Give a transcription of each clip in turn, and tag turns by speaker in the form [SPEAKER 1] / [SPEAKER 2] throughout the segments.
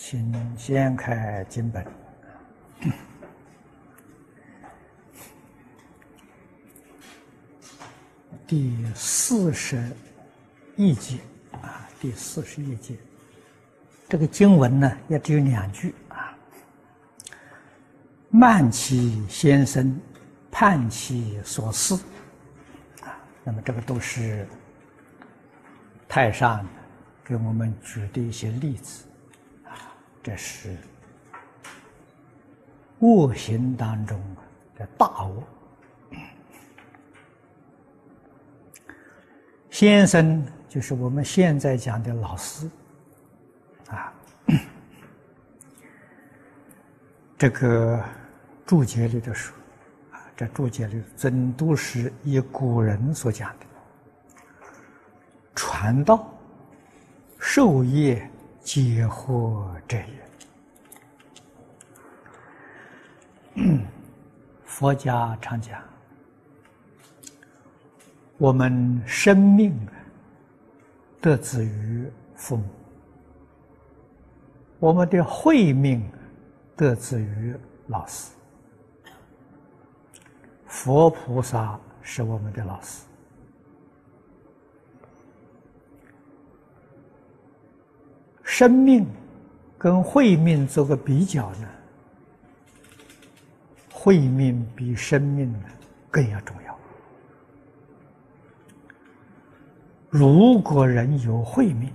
[SPEAKER 1] 请先开经本，第四十一节啊，第四十一节，这个经文呢也只有两句啊。慢其先生，盼其所思啊，那么这个都是太上给我们举的一些例子。这是恶行当中的大恶。先生就是我们现在讲的老师啊。这个注解里的说啊，这注解里真都是以古人所讲的传道授业。解惑者也。佛家常讲，我们生命得自于父母，我们的慧命得自于老师。佛菩萨是我们的老师。生命跟慧命做个比较呢，慧命比生命呢更要重要。如果人有慧命，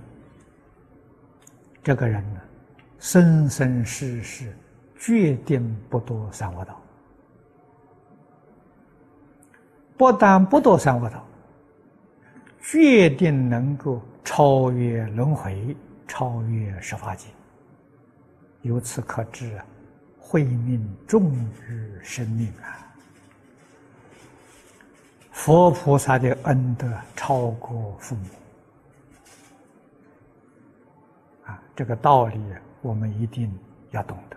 [SPEAKER 1] 这个人呢，生生世世决定不堕三恶道。不但不堕三恶道，决定能够超越轮回。超越十法界，由此可知啊，慧命重于生命啊。佛菩萨的恩德超过父母啊，这个道理我们一定要懂得。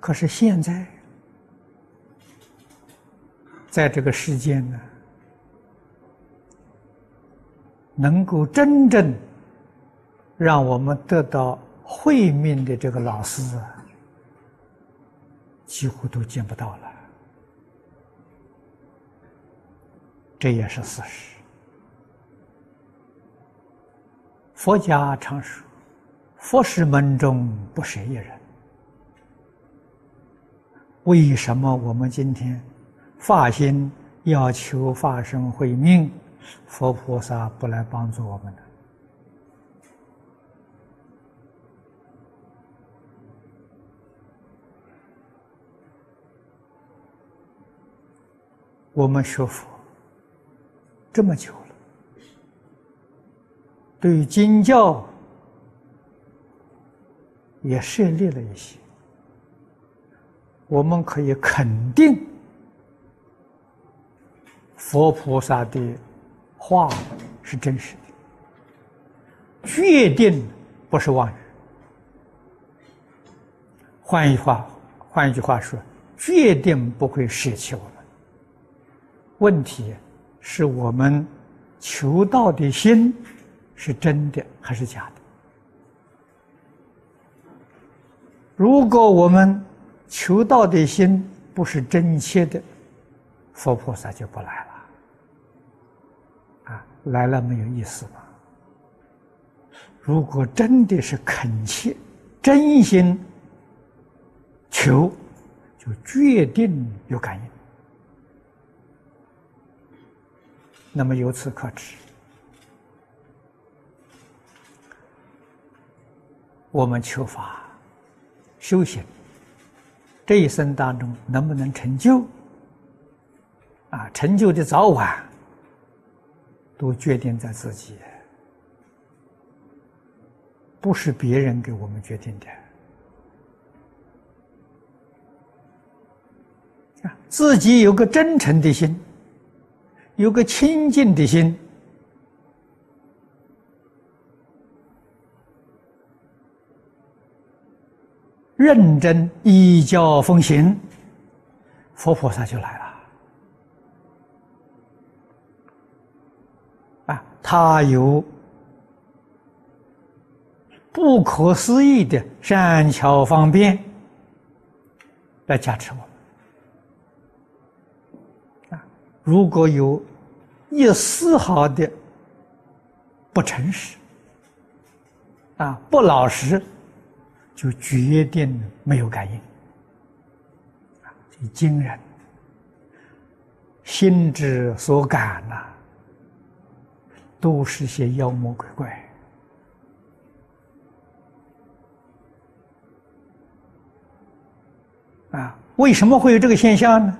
[SPEAKER 1] 可是现在，在这个世间呢？能够真正让我们得到慧命的这个老师，几乎都见不到了。这也是事实。佛家常说：“佛是门中不舍一人。”为什么我们今天发心要求发生慧命？佛菩萨不来帮助我们的，我们学佛这么久了，对经教也设立了一些，我们可以肯定佛菩萨的。话是真实的，决定不是妄语。换一句话，换一句话说，决定不会舍弃我们。问题是我们求道的心是真的还是假的？如果我们求道的心不是真切的，佛菩萨就不来了。来了没有意思吗？如果真的是恳切、真心求，就决定有感应。那么由此可知，我们求法、修行这一生当中能不能成就？啊，成就的早晚。都决定在自己，不是别人给我们决定的。啊，自己有个真诚的心，有个清净的心，认真依教奉行，佛菩萨就来了。他有不可思议的善巧方便来加持我们。啊，如果有一丝毫的不诚实，啊，不老实，就决定没有感应。啊，惊人，心之所感呐。都是些妖魔鬼怪啊！为什么会有这个现象呢？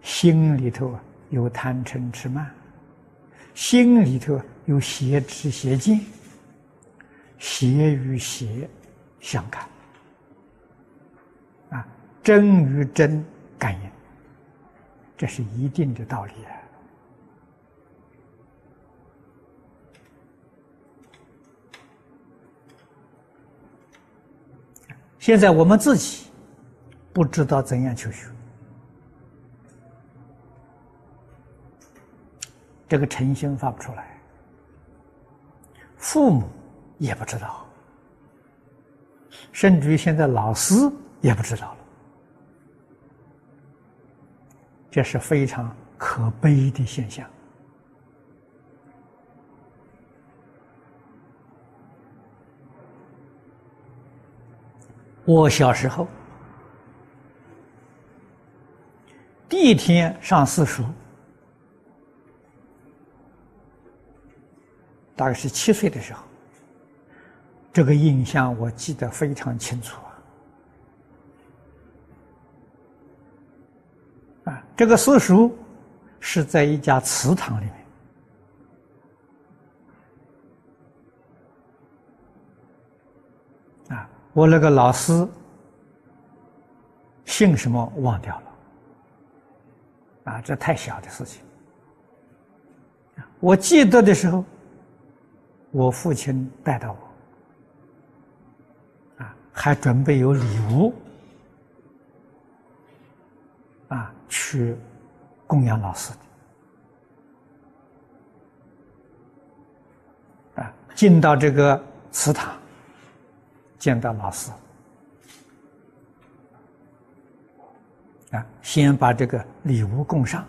[SPEAKER 1] 心里头有贪嗔痴慢，心里头有邪知邪见，邪与邪相感啊，真与真感应，这是一定的道理啊。现在我们自己不知道怎样求学，这个诚心发不出来，父母也不知道，甚至于现在老师也不知道了，这是非常可悲的现象。我小时候，第一天上私塾，大概是七岁的时候，这个印象我记得非常清楚啊！啊，这个私塾是在一家祠堂里面。我那个老师姓什么忘掉了，啊，这太小的事情。我记得的时候，我父亲带到我，啊，还准备有礼物，啊，去供养老师的，啊，进到这个祠堂。见到老师，啊，先把这个礼物供上，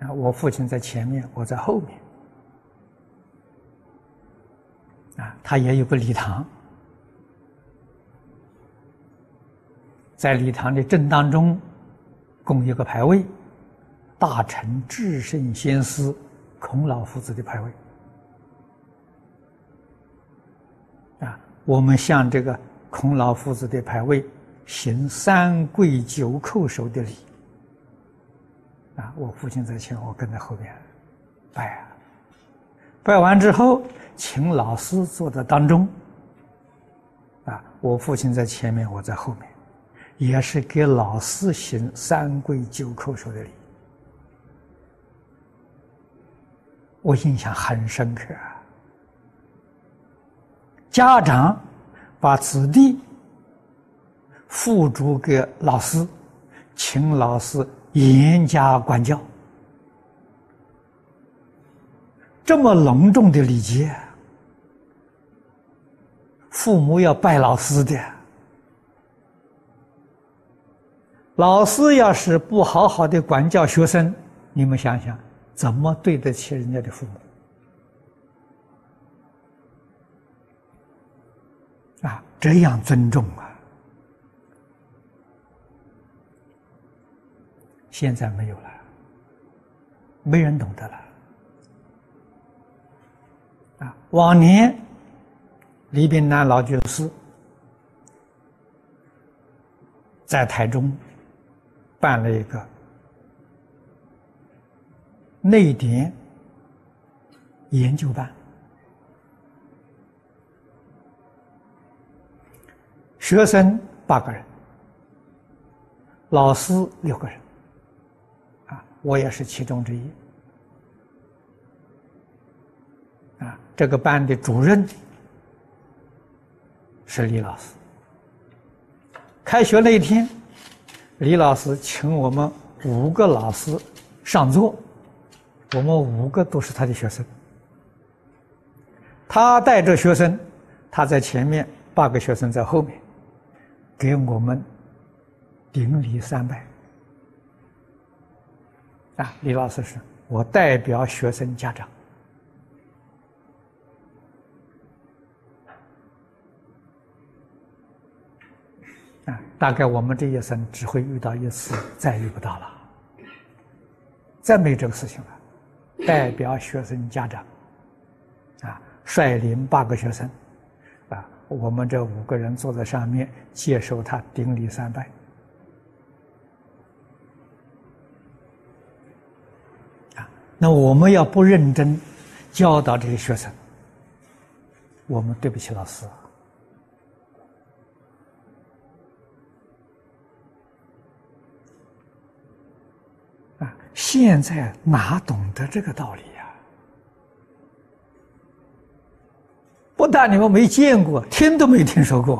[SPEAKER 1] 啊，我父亲在前面，我在后面，啊，他也有个礼堂，在礼堂的正当中供一个牌位，大成至圣先师孔老夫子的牌位。我们向这个孔老夫子的牌位行三跪九叩首的礼啊！我父亲在前，我跟在后边拜啊。拜完之后，请老师坐在当中啊。我父亲在前面，我在后面，也是给老师行三跪九叩首的礼。我印象很深刻。啊。家长把子弟付诸给老师，请老师严加管教。这么隆重的礼节，父母要拜老师的。老师要是不好好的管教学生，你们想想，怎么对得起人家的父母？啊，这样尊重啊！现在没有了，没人懂得了。啊，往年李炳南老居士在台中办了一个内典研究班。学生八个人，老师六个人，啊，我也是其中之一。啊，这个班的主任是李老师。开学那一天，李老师请我们五个老师上座，我们五个都是他的学生。他带着学生，他在前面，八个学生在后面，给我们顶礼三拜。啊，李老师是我代表学生家长。啊，大概我们这一生只会遇到一次，再遇不到了，再没这个事情了。代表学生家长，啊，率领八个学生，我们这五个人坐在上面，接受他顶礼三拜。啊，那我们要不认真教导这些学生，我们对不起老师。啊现在哪懂得这个道理但你们没见过，听都没听说过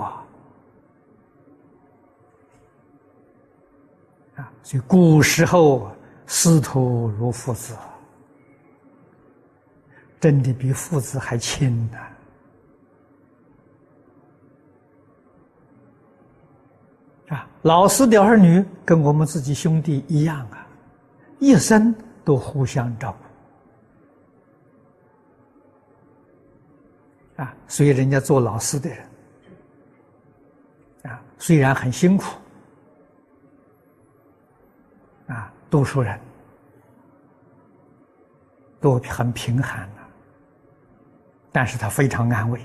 [SPEAKER 1] 啊！所以古时候师徒如父子，真的比父子还亲呢。啊，老师的儿女跟我们自己兄弟一样啊。一生都互相照顾啊，所以人家做老师的人啊，虽然很辛苦啊，读书人都很贫寒的，但是他非常安慰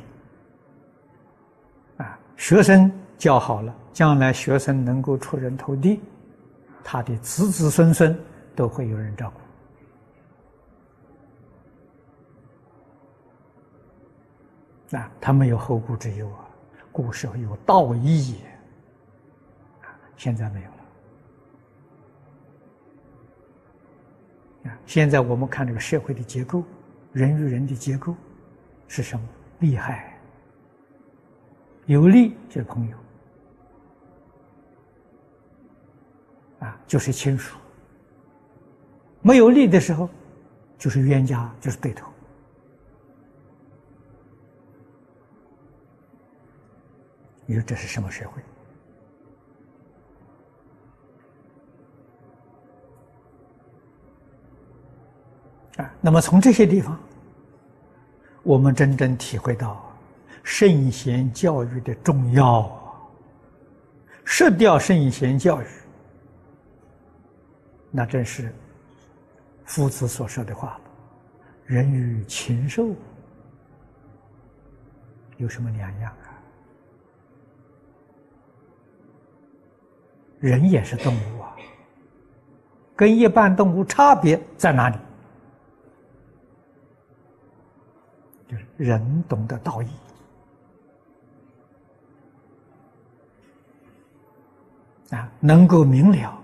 [SPEAKER 1] 啊，学生教好了，将来学生能够出人头地，他的子子孙孙。都会有人照顾，啊，他没有后顾之忧啊，古时候有道义，啊，现在没有了。啊，现在我们看这个社会的结构，人与人的结构是什么？利害，有利就是朋友，啊，就是亲属。没有利的时候，就是冤家，就是对头。你说这是什么社会？啊，那么从这些地方，我们真正体会到圣贤教育的重要啊！失掉圣贤教育，那真是。夫子所说的话人与禽兽有什么两样啊？人也是动物啊，跟一般动物差别在哪里？就是人懂得道义啊，能够明了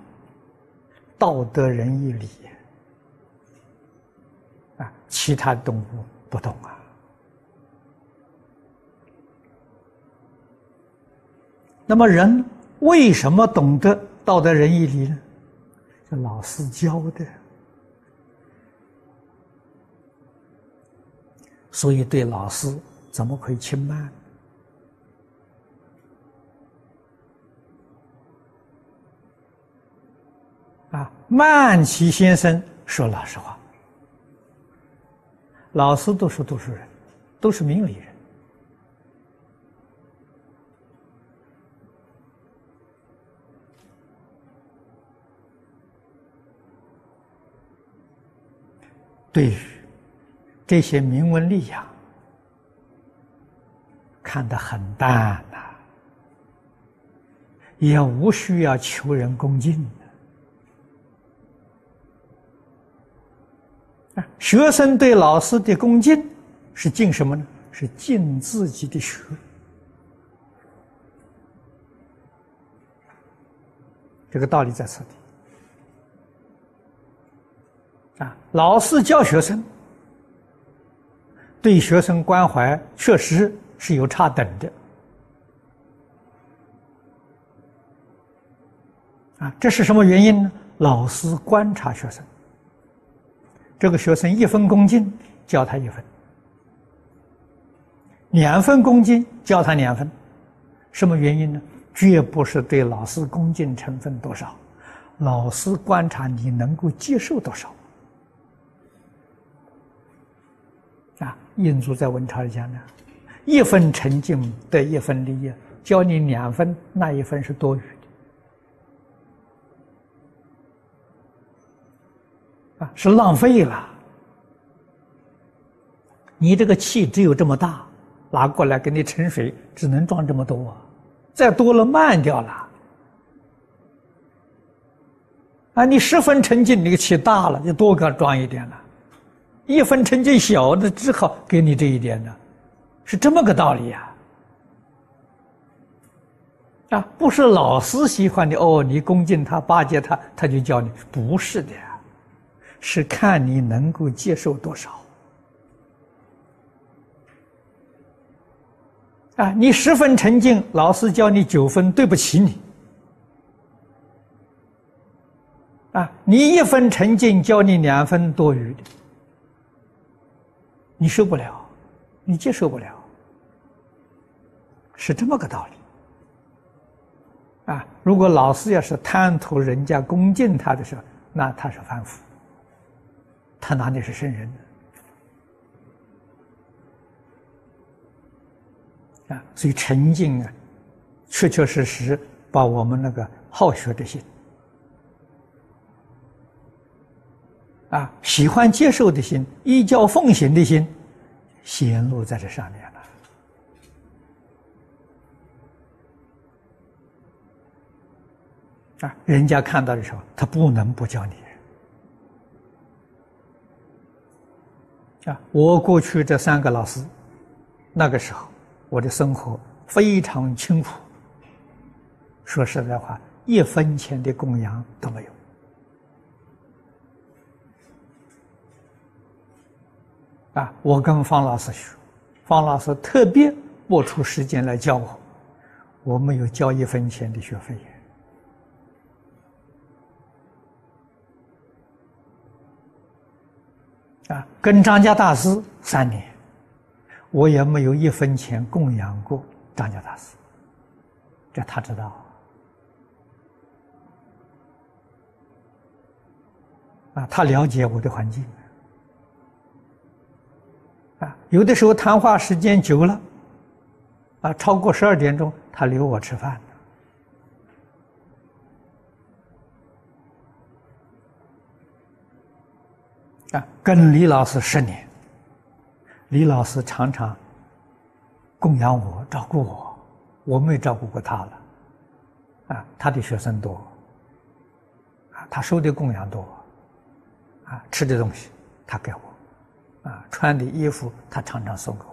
[SPEAKER 1] 道德仁义礼。啊，其他动物不懂啊。那么人为什么懂得道德仁义礼呢？是老师教的，所以对老师怎么可以轻慢？啊，曼奇先生说老实话。老师都是读书人，都是明理人，对于这些名闻利养看得很淡呐，也无需要求人恭敬。学生对老师的恭敬是敬什么呢？是敬自己的学。这个道理在此地啊。老师教学生，对学生关怀确实是有差等的啊。这是什么原因呢？老师观察学生。这个学生一分恭敬，教他一分；两分恭敬，教他两分。什么原因呢？绝不是对老师恭敬成分多少，老师观察你能够接受多少。印祖在文钞里讲呢，一分沉静得一分利益，教你两分，那一分是多余的，啊，是浪费了。你这个气只有这么大，拿过来给你盛水，只能装这么多啊。再多了慢掉了，啊！你十分沉静，那个气大了，就多给装一点了；一分沉静小的，只好给你这一点了，是这么个道理呀！啊，不是老师喜欢你哦，你恭敬他、巴结他，他就教你，不是的，是看你能够接受多少。啊，你十分沉静，老师教你九分，对不起你。啊，你一分沉静，教你两分多余的，你受不了，你接受不了，是这么个道理。啊，如果老师要是贪图人家恭敬他的时候，那他是凡夫，他哪里是圣人？啊，所以沉静啊，确确实实把我们那个好学的心，啊，喜欢接受的心，依教奉行的心，显露在这上面了。啊，人家看到的时候，他不能不教你。啊，我过去这三个老师，那个时候。我的生活非常清苦，说实在话，一分钱的供养都没有。啊，我跟方老师学，方老师特别拨出时间来教我，我没有交一分钱的学费。啊，跟张家大师三年。我也没有一分钱供养过张家大师，这他知道。啊，他了解我的环境。啊，有的时候谈话时间久了，啊，超过十二点钟，他留我吃饭。啊，跟李老师十年。李老师常常供养我、照顾我，我没照顾过他了。啊，他的学生多，啊，他收的供养多，啊，吃的东西他给我，啊，穿的衣服他常常送给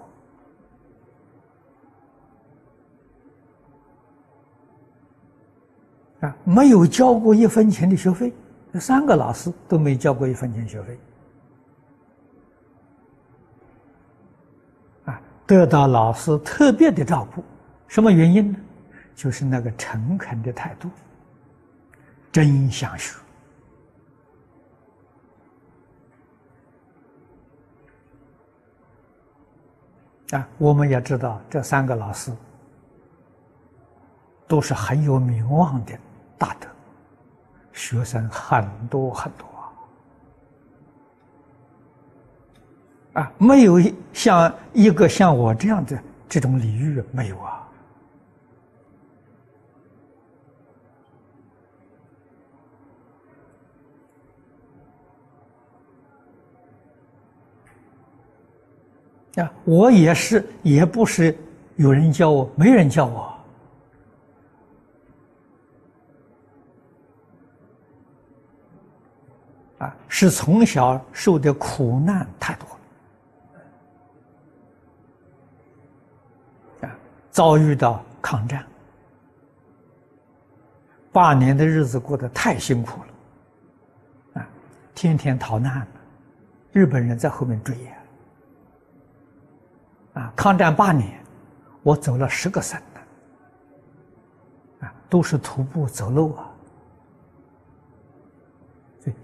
[SPEAKER 1] 我，啊，没有交过一分钱的学费，三个老师都没交过一分钱学费。啊得到老师特别的照顾，什么原因呢？就是那个诚恳的态度，真想学啊！我们也知道，这三个老师都是很有名望的大德，学生很多很多。啊，没有像一个像我这样的这种礼遇没有啊！啊，我也是，也不是有人教我，没人教我，啊，是从小受的苦难太多了，啊。遭遇到抗战，八年的日子过得太辛苦了，啊，天天逃难日本人在后面追呀，啊，抗战八年，我走了十个省啊，都是徒步走路啊，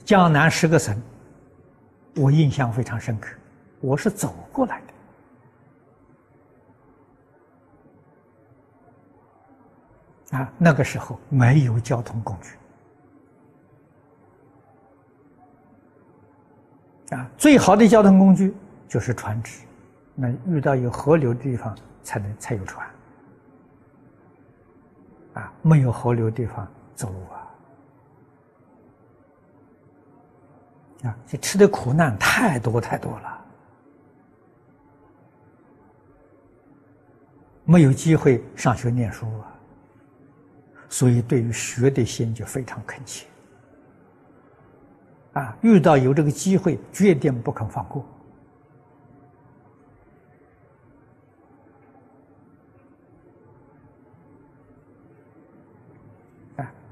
[SPEAKER 1] 江南十个省，我印象非常深刻，我是走过来的。啊，那个时候没有交通工具。啊，最好的交通工具就是船只，那遇到有河流的地方才能才有船。啊，没有河流地方走路啊！啊，这吃的苦难太多太多了，没有机会上学念书啊，所以对于学的心就非常恳切。啊，遇到有这个机会，决定不肯放过。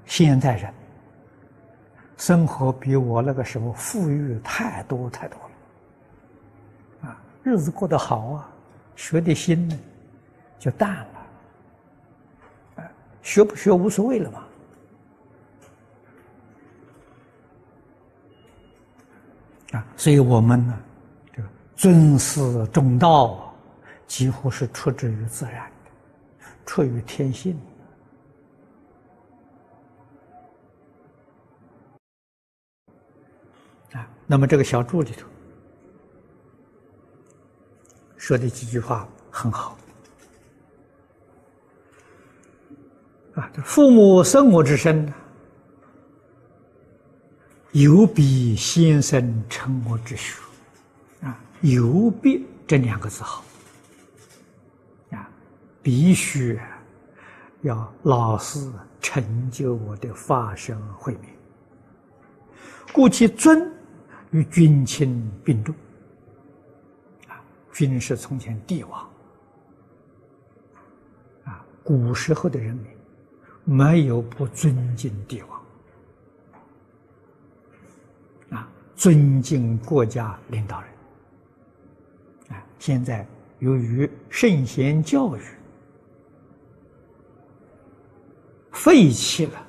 [SPEAKER 1] 现在人生活比我那个时候富裕太多太多了，啊，日子过得好啊，学的心呢就淡了，啊，学不学无所谓了嘛。啊，所以我们呢，这个尊师重道，几乎是出自于自然的，出于天性。那么这个小注里头说的几句话很好。啊，这父母生我之身。有比先生成我之学，啊，有比这两个字好，啊，必须要老师成就我的法身慧命，故其尊与君亲并重，啊，君是从前帝王，啊，古时候的人民没有不尊敬帝王。啊尊敬国家领导人，啊！现在由于圣贤教育废弃了，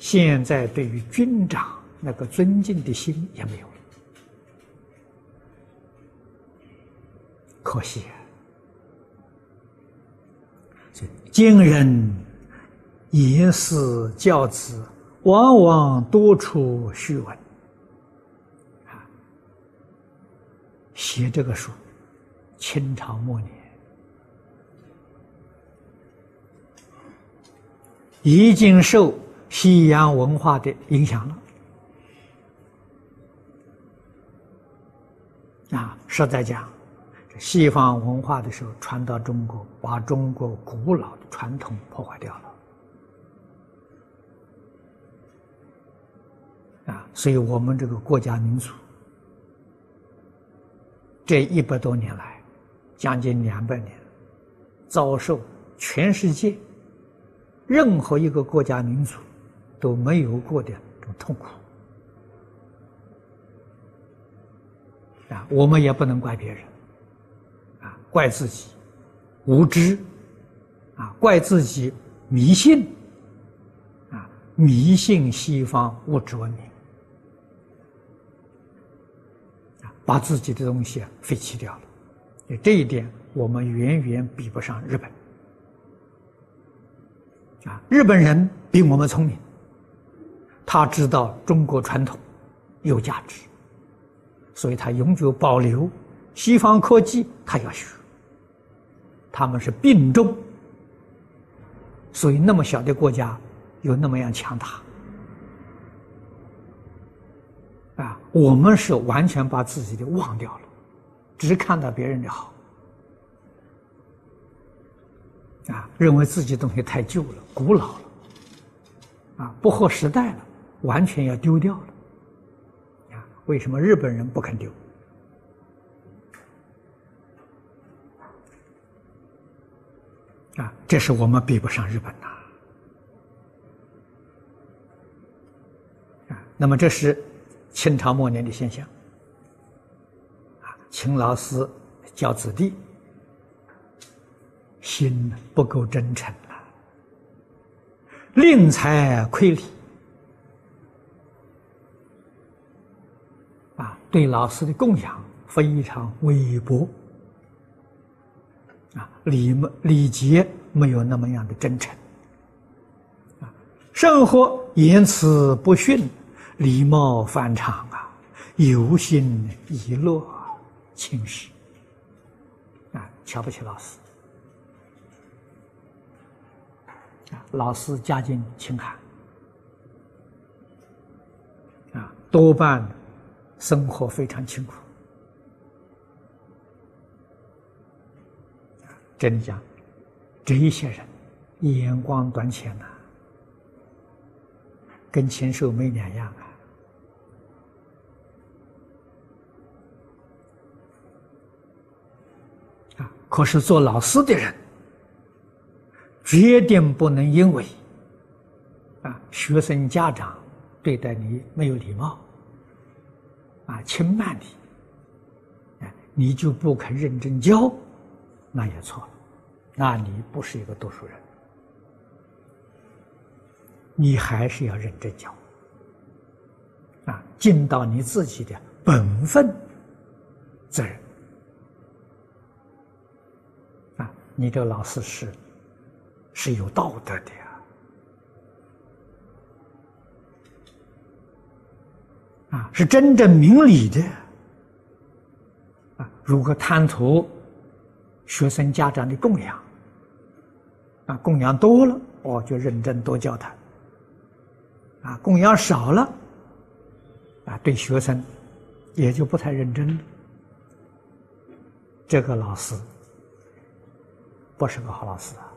[SPEAKER 1] 现在对于军长那个尊敬的心也没有可惜啊！今人言师教子，往往多出虚文。写这个书，清朝末年，已经受西洋文化的影响了。啊，实在讲，西方文化的时候传到中国，把中国古老的传统破坏掉了。啊，所以我们这个国家民族。这一百多年来，将近两百年，遭受全世界任何一个国家民族都没有过的这种痛苦啊！我们也不能怪别人，怪自己无知啊，怪自己迷信啊，迷信西方物质文明啊。把自己的东西废弃掉了，这一点我们远远比不上日本。啊，日本人比我们聪明，他知道中国传统有价值，所以他永久保留西方科技，他要学。他们是并重，所以那么小的国家有那么样强大。啊，我们是完全把自己的忘掉了，只看到别人的好，啊，认为自己东西太旧了、古老了，啊，不合时代了，完全要丢掉了。啊，为什么日本人不肯丢？啊，这是我们比不上日本呐。啊，那么这是。清朝末年的现象，啊，秦老师教子弟，心不够真诚了，吝财亏礼，啊，对老师的供养非常微薄，啊，礼礼礼节没有那么样的真诚，啊，生活言辞不逊，礼貌反常啊，有心遗落，轻视，啊，瞧不起老师，啊，老师家境清寒。啊多半生活非常清苦，真的讲，这一些人眼光短浅呐，跟禽兽没两样啊！啊，可是做老师的人，决定不能因为啊学生家长。对待你没有礼貌，啊，轻慢你，哎，你就不肯认真教，那也错了，那你不是一个读书人，你还是要认真教，啊，尽到你自己的本分责任，啊，你这个老师是是有道德的。啊，是真正明理的啊！如果贪图学生家长的供养，啊，供养多了，我就认真多教他；啊，供养少了，啊，对学生也就不太认真了。这个老师不是个好老师啊！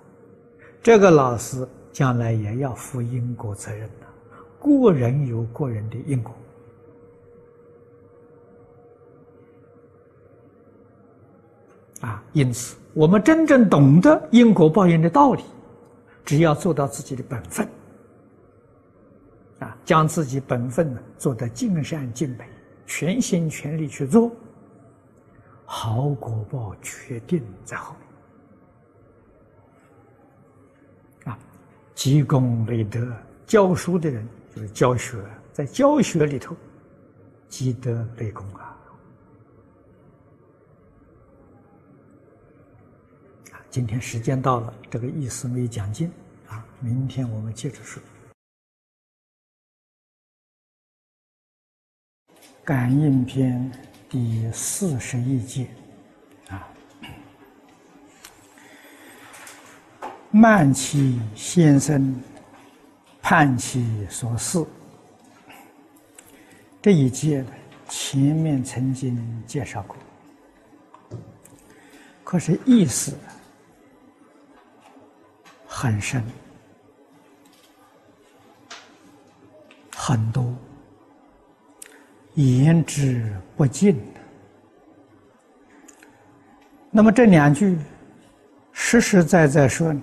[SPEAKER 1] 这个老师将来也要负因果责任的，个人有个人的因果。啊，因此，我们真正懂得因果报应的道理，只要做到自己的本分，啊，将自己本分呢做得尽善尽美，全心全力去做，好果报决定在后面。啊，积功累德，教书的人就是教学，在教学里头积德累功啊。今天时间到了，这个意思没讲尽啊！明天我们接着说。感应篇第四十一节啊，慢其先生，盼其所事。这一节，前面曾经介绍过，可是意思。很深，很多，言之不尽。那么这两句实实在在说呢，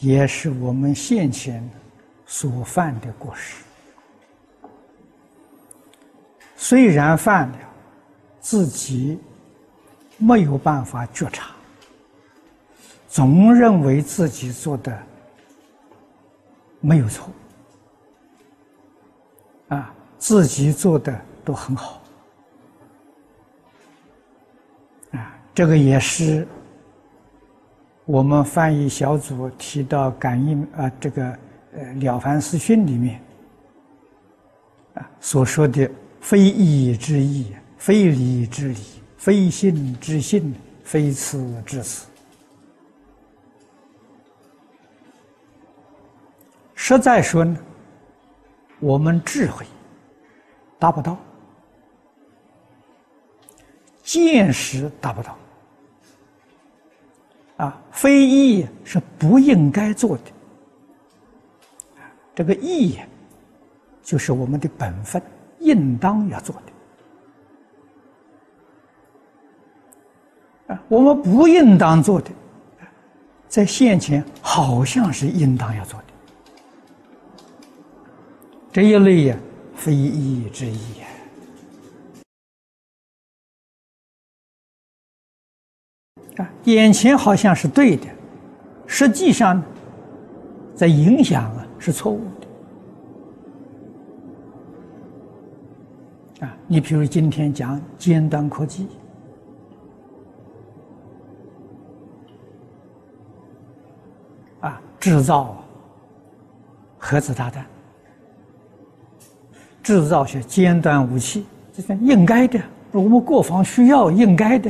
[SPEAKER 1] 也是我们先前所犯的过失。虽然犯了，自己没有办法觉察。总认为自己做的没有错，啊，自己做的都很好，啊，这个也是我们翻译小组提到感应啊，这个呃《了凡四训》里面啊所说的“非义之义，非礼之礼，非信之信，非慈之慈”。实在说呢，我们智慧达不到，见识达不到，啊，非义是不应该做的，这个义就是我们的本分，应当要做的，啊，我们不应当做的，在现前好像是应当要做的。这一类呀，非义之义呀，啊，眼前好像是对的，实际上在影响啊是错误的，啊，你比如今天讲尖端科技，啊，制造核子炸弹，制造些尖端武器，这是应该的，我们国防需要，应该的。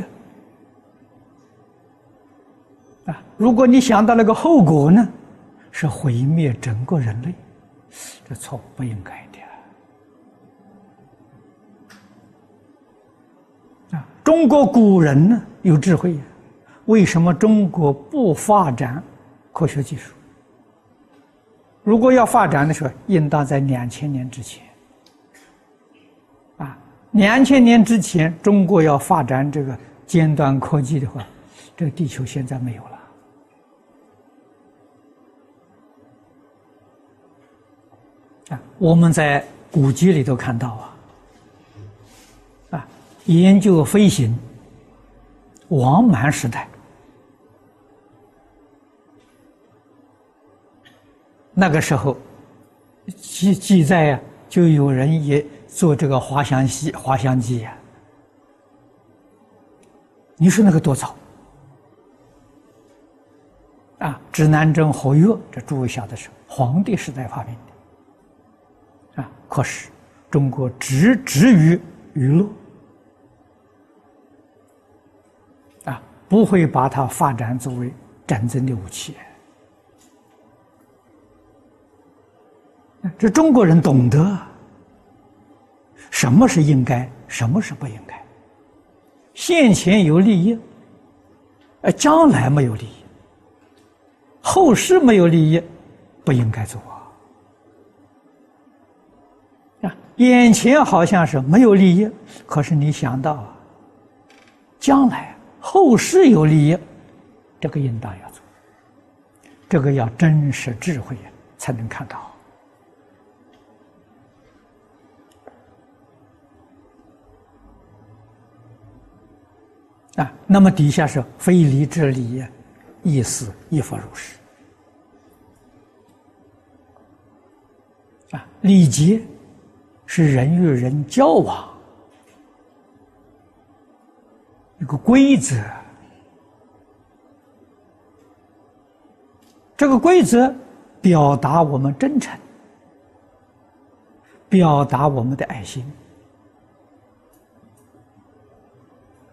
[SPEAKER 1] 啊，如果你想到那个后果呢，是毁灭整个人类，这错不应该的。啊，中国古人呢有智慧，为什么中国不发展科学技术？如果要发展的时候，应当在两千年之前。两千年之前，中国要发展这个尖端科技的话，这个地球现在没有了。啊，我们在古籍里头看到啊，啊，研究飞行，王满时代，那个时候记记载呀，就有人也做这个滑翔机，滑翔机呀。你说那个多早？啊，指南针、活跃，这诸位晓得是皇帝时代发明的。啊！可是中国只止于娱乐，啊，不会把它发展作为战争的武器。这中国人懂得什么是应该，什么是不应该。现前有利益，呃，将来没有利益，后世没有利益，不应该做啊。眼前好像是没有利益，可是你想到啊，将来后世有利益，这个应当要做，这个要真实智慧才能看到啊。那么底下是非礼之礼，意思亦复如是啊，礼节。是人与人交往一个规则，这个规则表达我们真诚，表达我们的爱心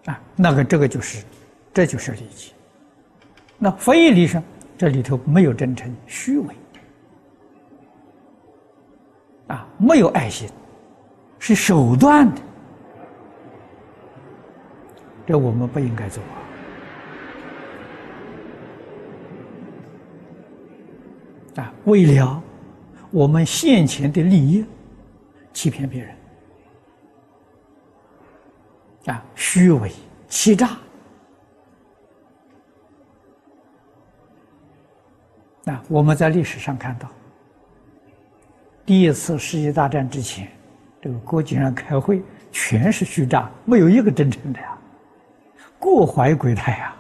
[SPEAKER 1] 啊，那个这个就是，这就是礼节。那非礼上，这里头没有真诚，虚伪啊，没有爱心。是手段的，这我们不应该做啊！为了我们现前的利益，欺骗别人啊，虚伪、欺诈啊！我们在历史上看到，第一次世界大战之前。这个国际上开会全是虚诈，没有一个真诚的呀，各怀鬼胎呀！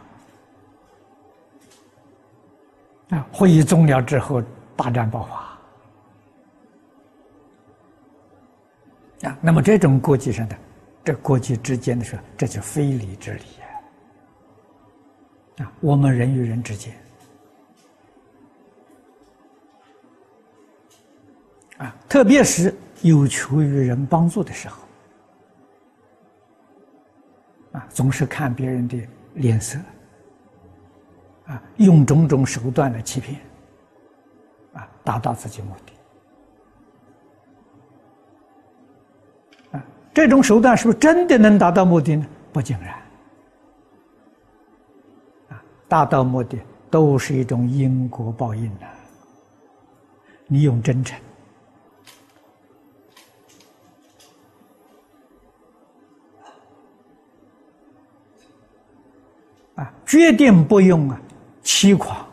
[SPEAKER 1] 啊，会议终了之后，大战爆发啊！那么这种国际上的，这国际之间的事，这就非礼之礼啊！我们人与人之间啊，特别是。有求于人帮助的时候，啊，总是看别人的脸色，啊，用种种手段来欺骗，啊，达到自己目的，啊，这种手段是不是真的能达到目的呢？不尽然，啊，达到目的都是一种因果报应的，你用真诚。啊，决定不用啊，欺狂，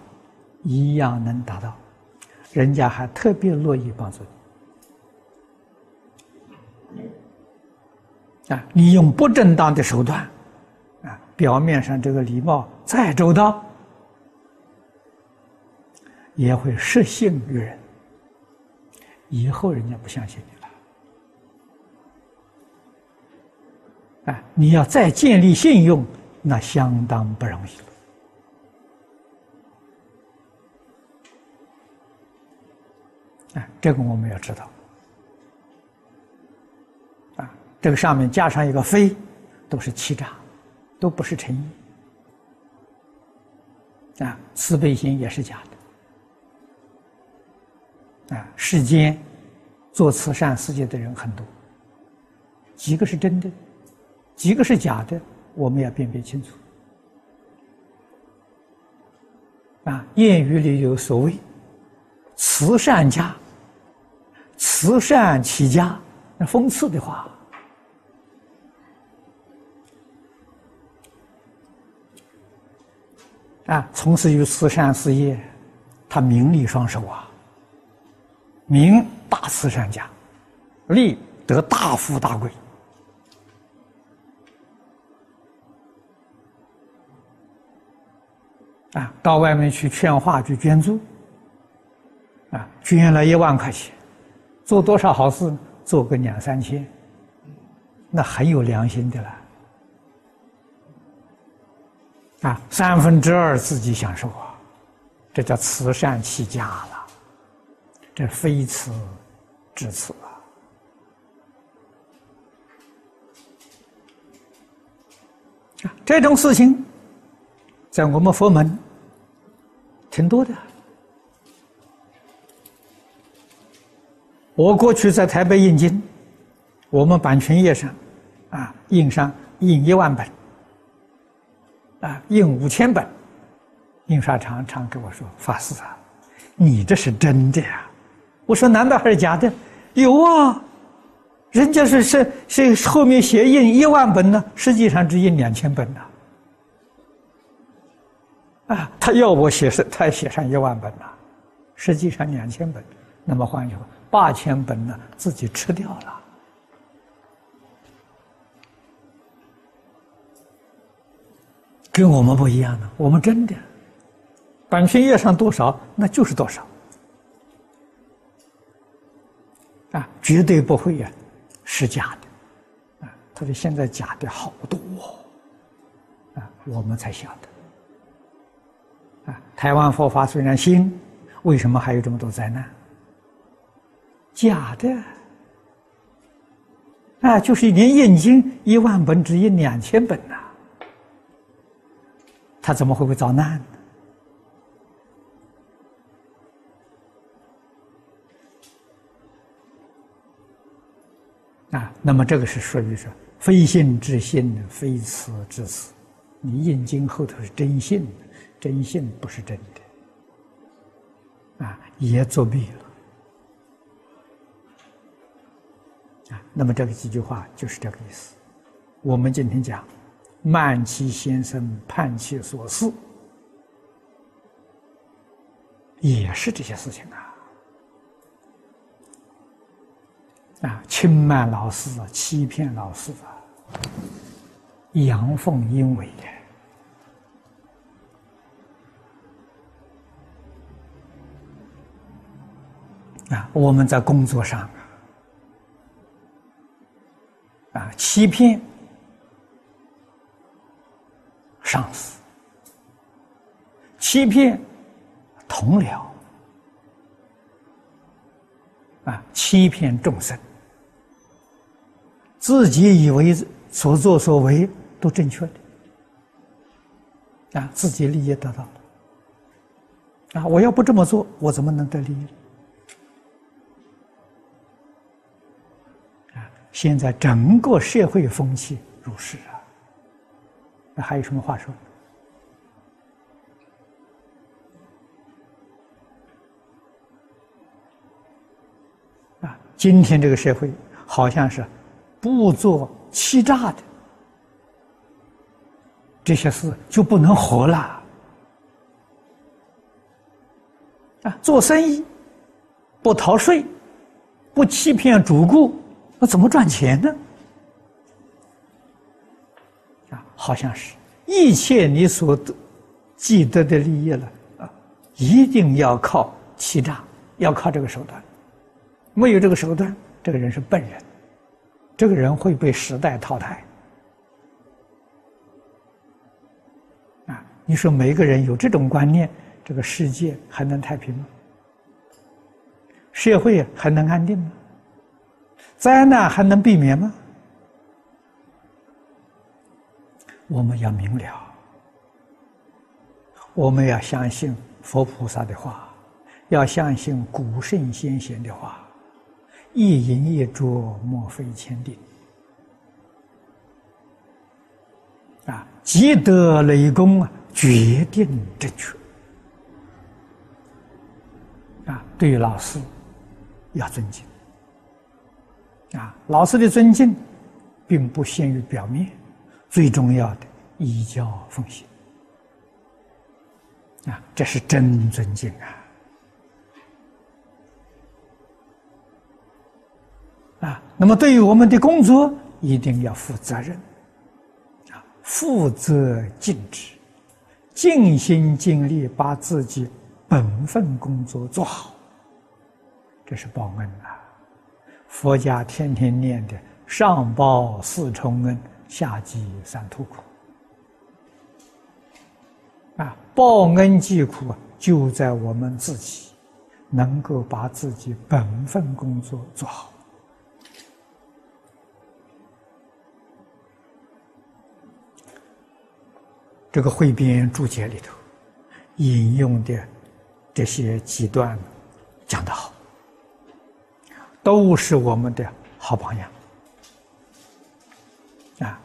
[SPEAKER 1] 一样能达到，人家还特别乐意帮助你。啊，你用不正当的手段，啊，表面上这个礼貌再周到，也会失信于人，以后人家不相信你了啊，你要再建立信用，那相当不容易了。啊，这个我们要知道。这个上面加上一个“非”，都是欺诈，都不是诚意。啊，慈悲心也是假的。啊，世间做慈善事业的人很多，几个是真的？几个是假的，我们要辨别清楚。啊，谚语里有所谓“慈善家”，慈善起家，那讽刺的话。啊，从事于慈善事业，他名利双收啊，名大慈善家，利得大富大贵。啊，到外面去劝化、去捐助，啊，捐了一万块钱，做多少好事？做个两三千，那很有良心的了。啊，三分之二自己享受啊，这叫慈善起家了，这非慈至慈啊！啊，这种事情。在我们佛门挺多的。我过去在台北印经，我们版权页上啊印上印一万本，啊印五千本，印刷厂常跟我说：“法师啊，你这是真的呀？”我说：“难道还是假的？”有啊，人家是是是后面写印一万本呢，实际上只印两千本呢。啊，他要我写是，他写上一万本呐，实际上两千本，那么换句话，八千本呢自己吃掉了，跟我们不一样的，我们真的，版权页上多少那就是多少，啊，绝对不会呀，是假的，啊，他说现在假的好多，啊，我们才晓得。台湾佛法虽然兴，为什么还有这么多灾难？假的啊！就是连印经一万本只印两千本呐，他怎么会会遭难呢？啊，那么这个是属于说非信之信，非慈之慈。你印经后头是真信。真信不是真的，啊，也作弊了，啊，那么这个几句话就是这个意思。我们今天讲，慢其先生叛其所事，也是这些事情啊，啊，轻慢老师啊，欺骗老师啊，阳奉阴违的。啊，我们在工作上啊，欺骗上司，欺骗同僚，啊，欺骗众生，自己以为所作所为都正确的，啊，自己利益得到了，啊，我要不这么做，我怎么能得利益？啊现在整个社会风气如是啊，那还有什么话说？啊，今天这个社会好像是不做欺诈的这些事就不能活了啊！做生意不逃税，不欺骗主顾。那怎么赚钱呢？好像是一切你所记得的利益了啊一定要靠欺诈要靠这个手段没有这个手段这个人是笨人这个人会被时代淘汰。啊你说每一个人有这种观念这个世界还能太平吗？社会还能安定吗？灾难还能避免吗？我们要明了，我们要相信佛菩萨的话，要相信古圣先贤的话，一饮一啄，莫非前定。啊，积德累功啊，决定正确。啊，对老师要尊敬。啊，老师的尊敬，并不限于表面，最重要的依教奉行。啊，这是真尊敬啊！啊，那么对于我们的工作，一定要负责任啊。负责尽职，尽心尽力把自己本分工作做好，这是报恩啊！佛家天天念的“上报四重恩，下济三途苦”，啊，报恩济苦就在我们自己能够把自己本分工作做好。这个汇编注解里头引用的这些几段讲得好，都是我们的好榜样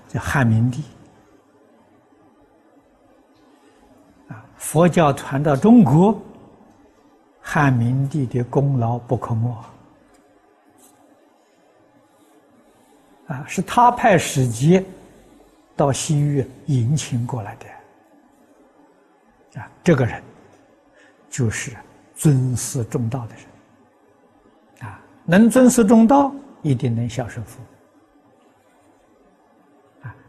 [SPEAKER 1] 叫！汉明帝啊，佛教传到中国，汉明帝的功劳不可没啊！是他派使节到西域迎请过来的。啊，这个人就是尊师重道的人，啊，能尊师重道，一定能孝顺父母，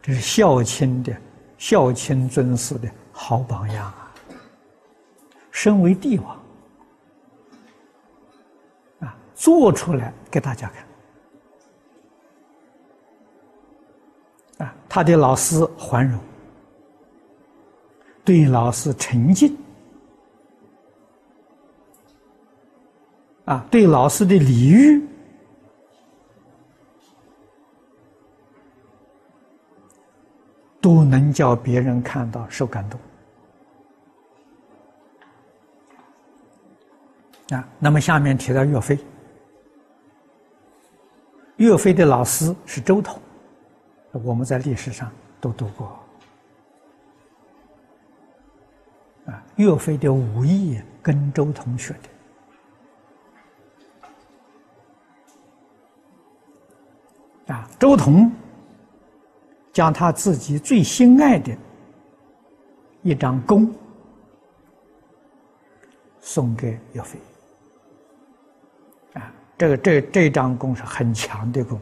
[SPEAKER 1] 这是孝亲的孝亲尊师的好榜样啊。身为帝王，啊，做出来给大家看，啊，他的老师桓荣。对老师诚敬啊，对老师的礼遇都能叫别人看到受感动啊。那么下面提到岳飞，岳飞的老师是周统，我们在历史上都读过。啊，岳飞的武艺跟周同学的啊，周同将他自己最心爱的一张弓送给岳飞啊，这个这这张弓是很强的弓，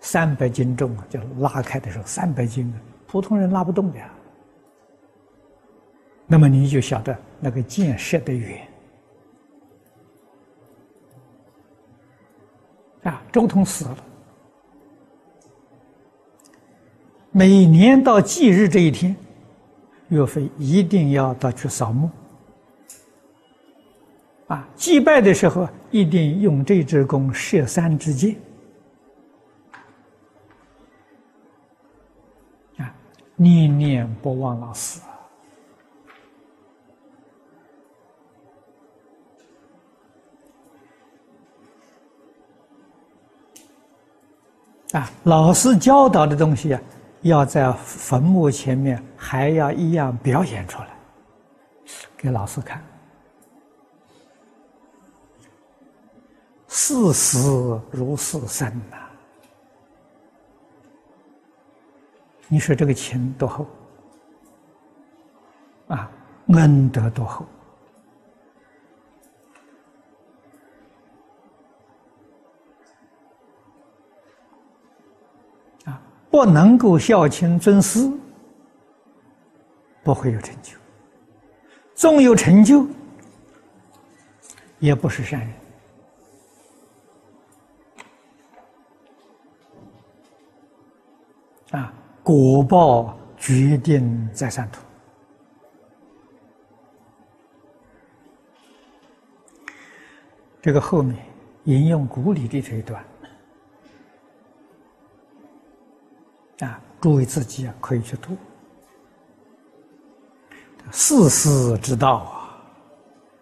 [SPEAKER 1] 三百斤重啊，就拉开的时候三百斤啊，普通人拉不动的。那么你就晓得那个箭射得远啊！周通死了，每年到忌日这一天，岳飞一定要到去扫墓啊！祭拜的时候一定用这支弓射三支箭啊！念念不忘老师。啊，老师教导的东西啊，要在坟墓前面还要一样表演出来，给老师看。视死如视生呐！你说这个情多厚啊，恩德多厚。不能够孝亲尊师，不会有成就；纵有成就，也不是善人。啊，果报决定在善途。这个后面引用古礼的这一段，诸位自己啊可以去读。四师之道啊，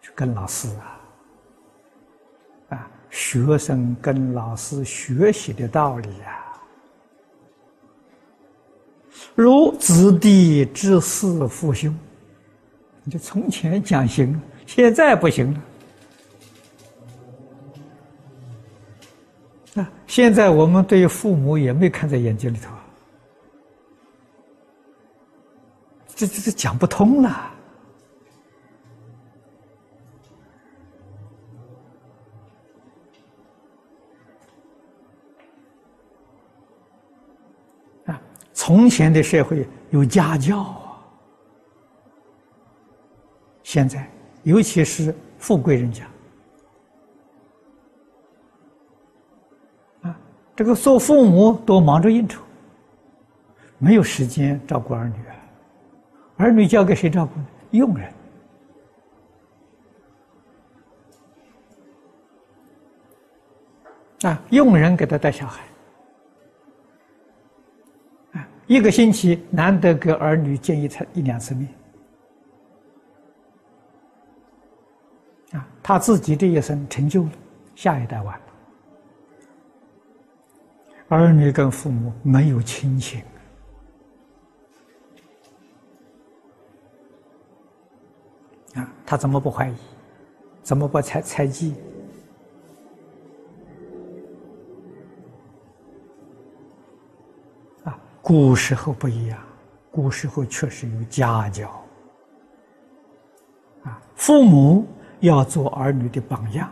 [SPEAKER 1] 去跟老师啊，啊，学生跟老师学习的道理啊。如子弟之事父兄，你就从前讲行，现在不行了。啊，现在我们对父母也没看在眼睛里头啊。这这这讲不通了啊！从前的社会有家教啊，现在尤其是富贵人家啊，这个做父母都忙着应酬，没有时间照顾儿女。儿女交给谁照顾呢？佣人啊，佣人给他带小孩啊，一个星期难得给儿女见一次一两次面啊，他自己这一生成就了，下一代完了，儿女跟父母没有亲情。啊，他怎么不怀疑？怎么不猜猜忌？啊，古时候不一样，古时候确实有家教。啊，父母要做儿女的榜样，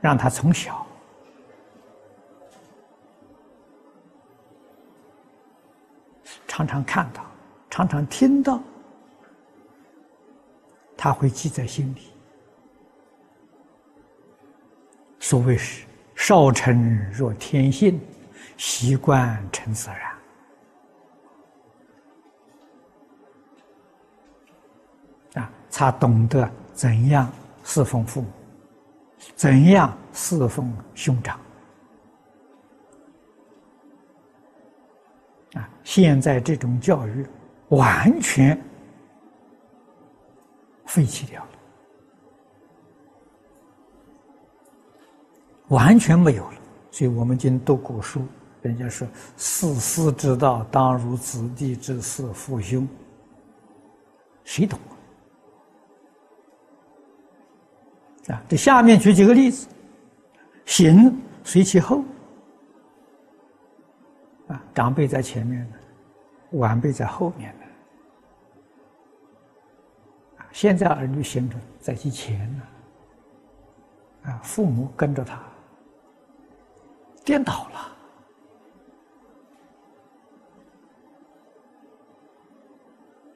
[SPEAKER 1] 让他从小常常看到，常常听到。他会记在心里。所谓是“少成若天性，习惯成自然”。啊，他懂得怎样侍奉父母，怎样侍奉兄长。啊，现在这种教育完全。废弃掉了，完全没有了。所以我们今天读古书，人家说“四师之道，当如子弟之事，父兄”，谁懂啊？这下面举几个例子：行随其后，啊，长辈在前面晚辈在后面现在儿女行着在其前呢，啊，父母跟着他，颠倒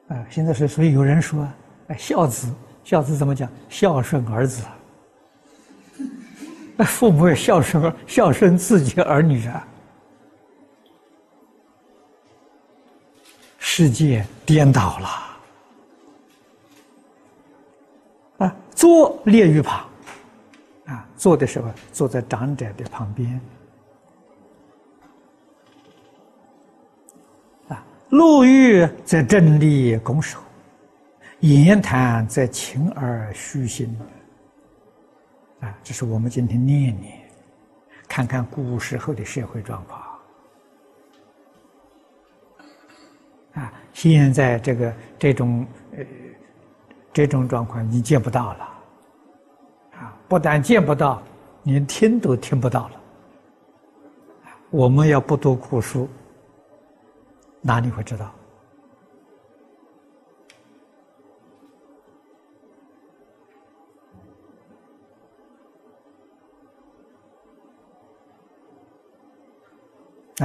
[SPEAKER 1] 了，啊，现在是所以有人说，哎，孝子，孝子怎么讲？孝顺儿子，那 父母也孝顺孝顺自己儿女啊，世界颠倒了。啊，坐列于旁，啊，坐的时候坐在长者的旁边，啊，路遇则正立拱手，言谈则勤而虚心，啊，这是我们今天念念，看看古时候的社会状况，啊，现在这个这种呃。这种状况你见不到了，啊，不但见不到，连听都听不到了。我们要不读古书，哪里会知道？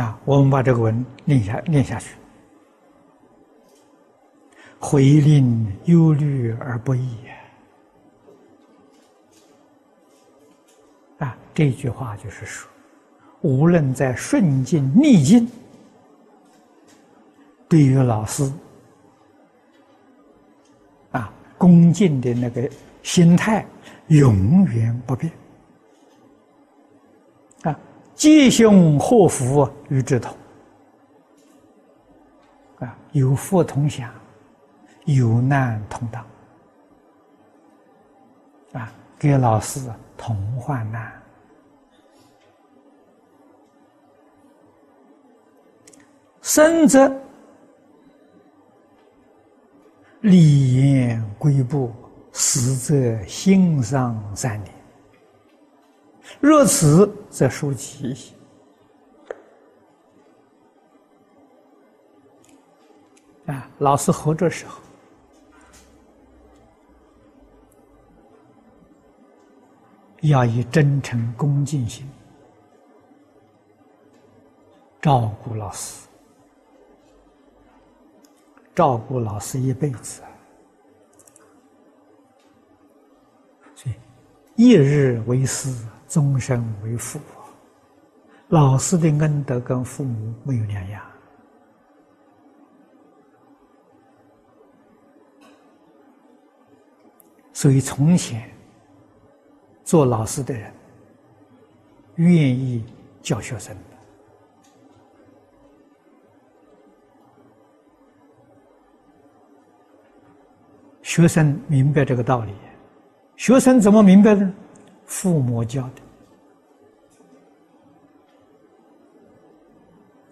[SPEAKER 1] 啊，我们把这个文念下念下去。回令忧虑而不易啊！这句话就是说，无论在顺境逆境，对于老师啊，恭敬的那个心态永远不变。啊，吉凶祸福与之同。啊，有福同享，有难同当。啊，给老师同患难。生则礼言归步，死则心伤三年。若此，则属吉。啊，老师活着时候，要以真诚恭敬心照顾老师。照顾老师一辈子，所以一日为师，终身为父。老师的恩德跟父母没有两样，所以从前做老师的人愿意教学生。学生明白这个道理，学生怎么明白呢？父母教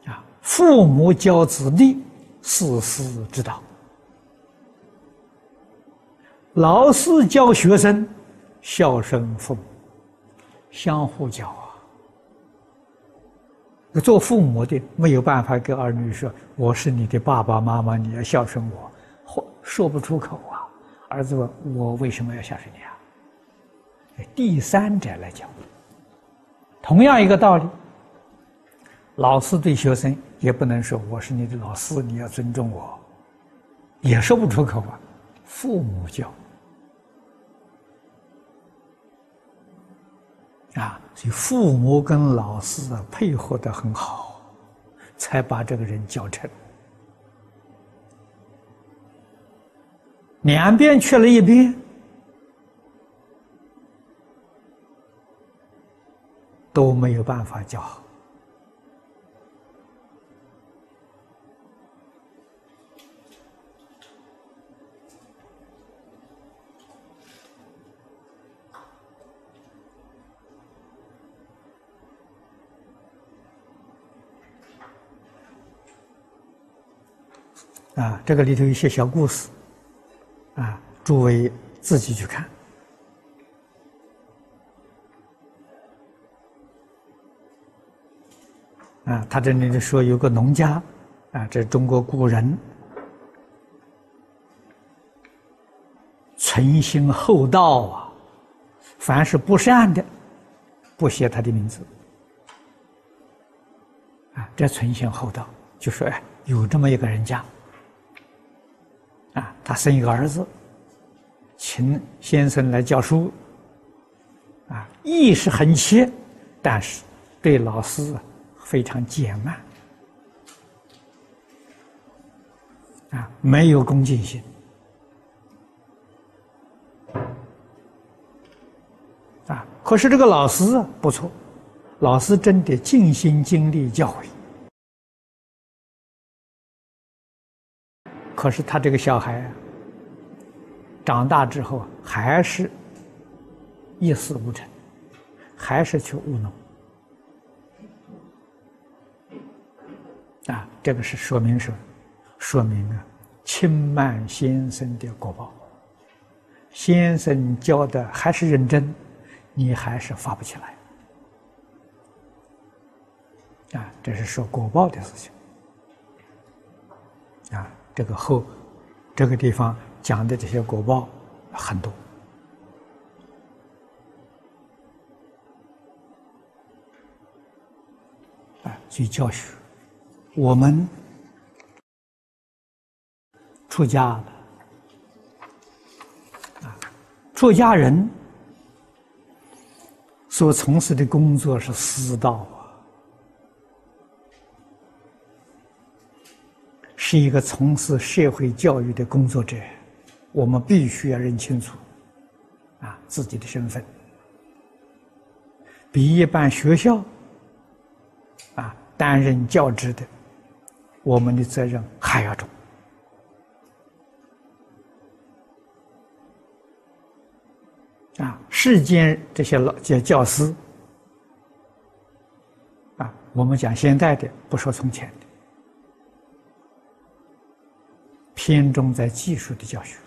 [SPEAKER 1] 的啊，父母教子弟，事事之道；老师教学生，孝顺父母，相互教啊。做父母的没有办法跟儿女说：“我是你的爸爸妈妈，你要孝顺我。”或说不出口啊。儿子问：“我为什么要孝顺你啊？”第三者来讲，同样一个道理，老师对学生也不能说：“我是你的老师，你要尊重我。”也说不出口啊。父母教啊，所以父母跟老师配合的很好，才把这个人教成。两边缺了一边，都没有办法教好啊！这个里头有些小故事。啊，诸位自己去看。啊，他这里就说有个农家，啊，这中国古人，存心厚道啊，凡是不善的，不写他的名字。啊，这存心厚道，就说哎，有这么一个人家。他生一个儿子，请先生来教书。啊，意识很切，但是对老师非常减慢。啊，没有恭敬心。啊，可是这个老师不错，老师真的尽心尽力教诲。可是他这个小孩长大之后还是一事无成，还是去务农啊！这个是说明什么？说明啊，轻慢先生的果报。先生教的还是认真，你还是发不起来啊！这是说果报的事情啊。这个后，这个地方讲的这些果报很多啊，所以教学，我们出家了啊，出家人所从事的工作是师道。是一个从事社会教育的工作者，我们必须要认清楚，啊，自己的身份，比一般学校啊担任教职的，我们的责任还要重。啊，世间这些老教教师，啊，我们讲现代的，不说从前的，偏重在技术的教学，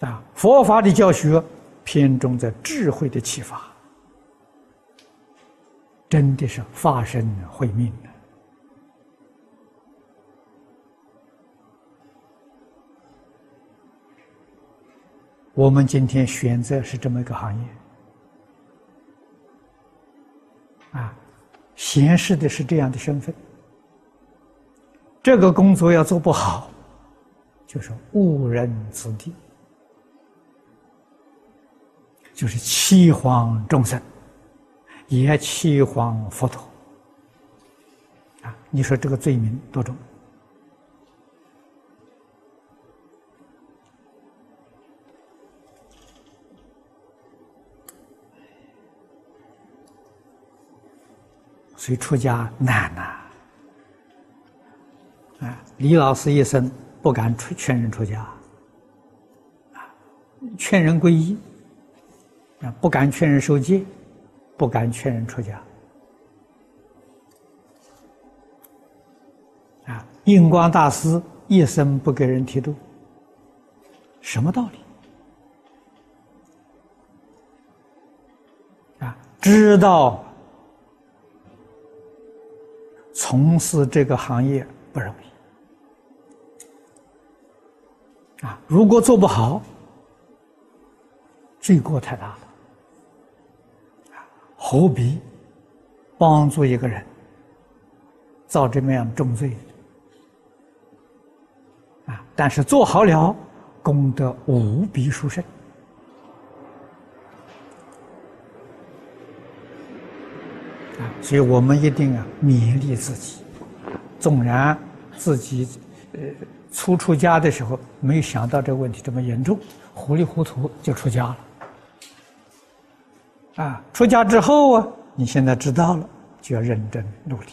[SPEAKER 1] 啊，佛法的教学偏重在智慧的启发，真的是发身慧命的。我们今天选择是这么一个行业，啊，显示的是这样的身份。这个工作要做不好，就是误人子弟，就是欺谎众生，也欺谎佛陀。啊，你说这个罪名多重？所以出家难呐！啊李老师一生不敢劝劝人出家，啊，劝人皈依，啊，不敢劝人受戒，不敢劝人出家。啊，印光大师一生不给人剃度，什么道理？啊，知道。从事这个行业不容易啊！如果做不好，罪过太大了啊！何必帮助一个人造这么样重罪啊？但是做好了，功德无比殊胜。啊所以我们一定要勉励自己，纵然自己呃初出家的时候没有想到这个问题这么严重，糊里糊涂就出家了。啊，出家之后啊，你现在知道了，就要认真努力，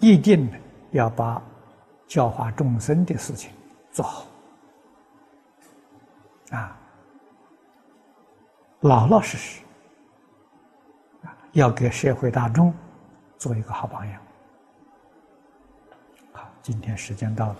[SPEAKER 1] 一定要把教化众生的事情做好。啊，老老实实。要给社会大众做一个好榜样。好，今天时间到了。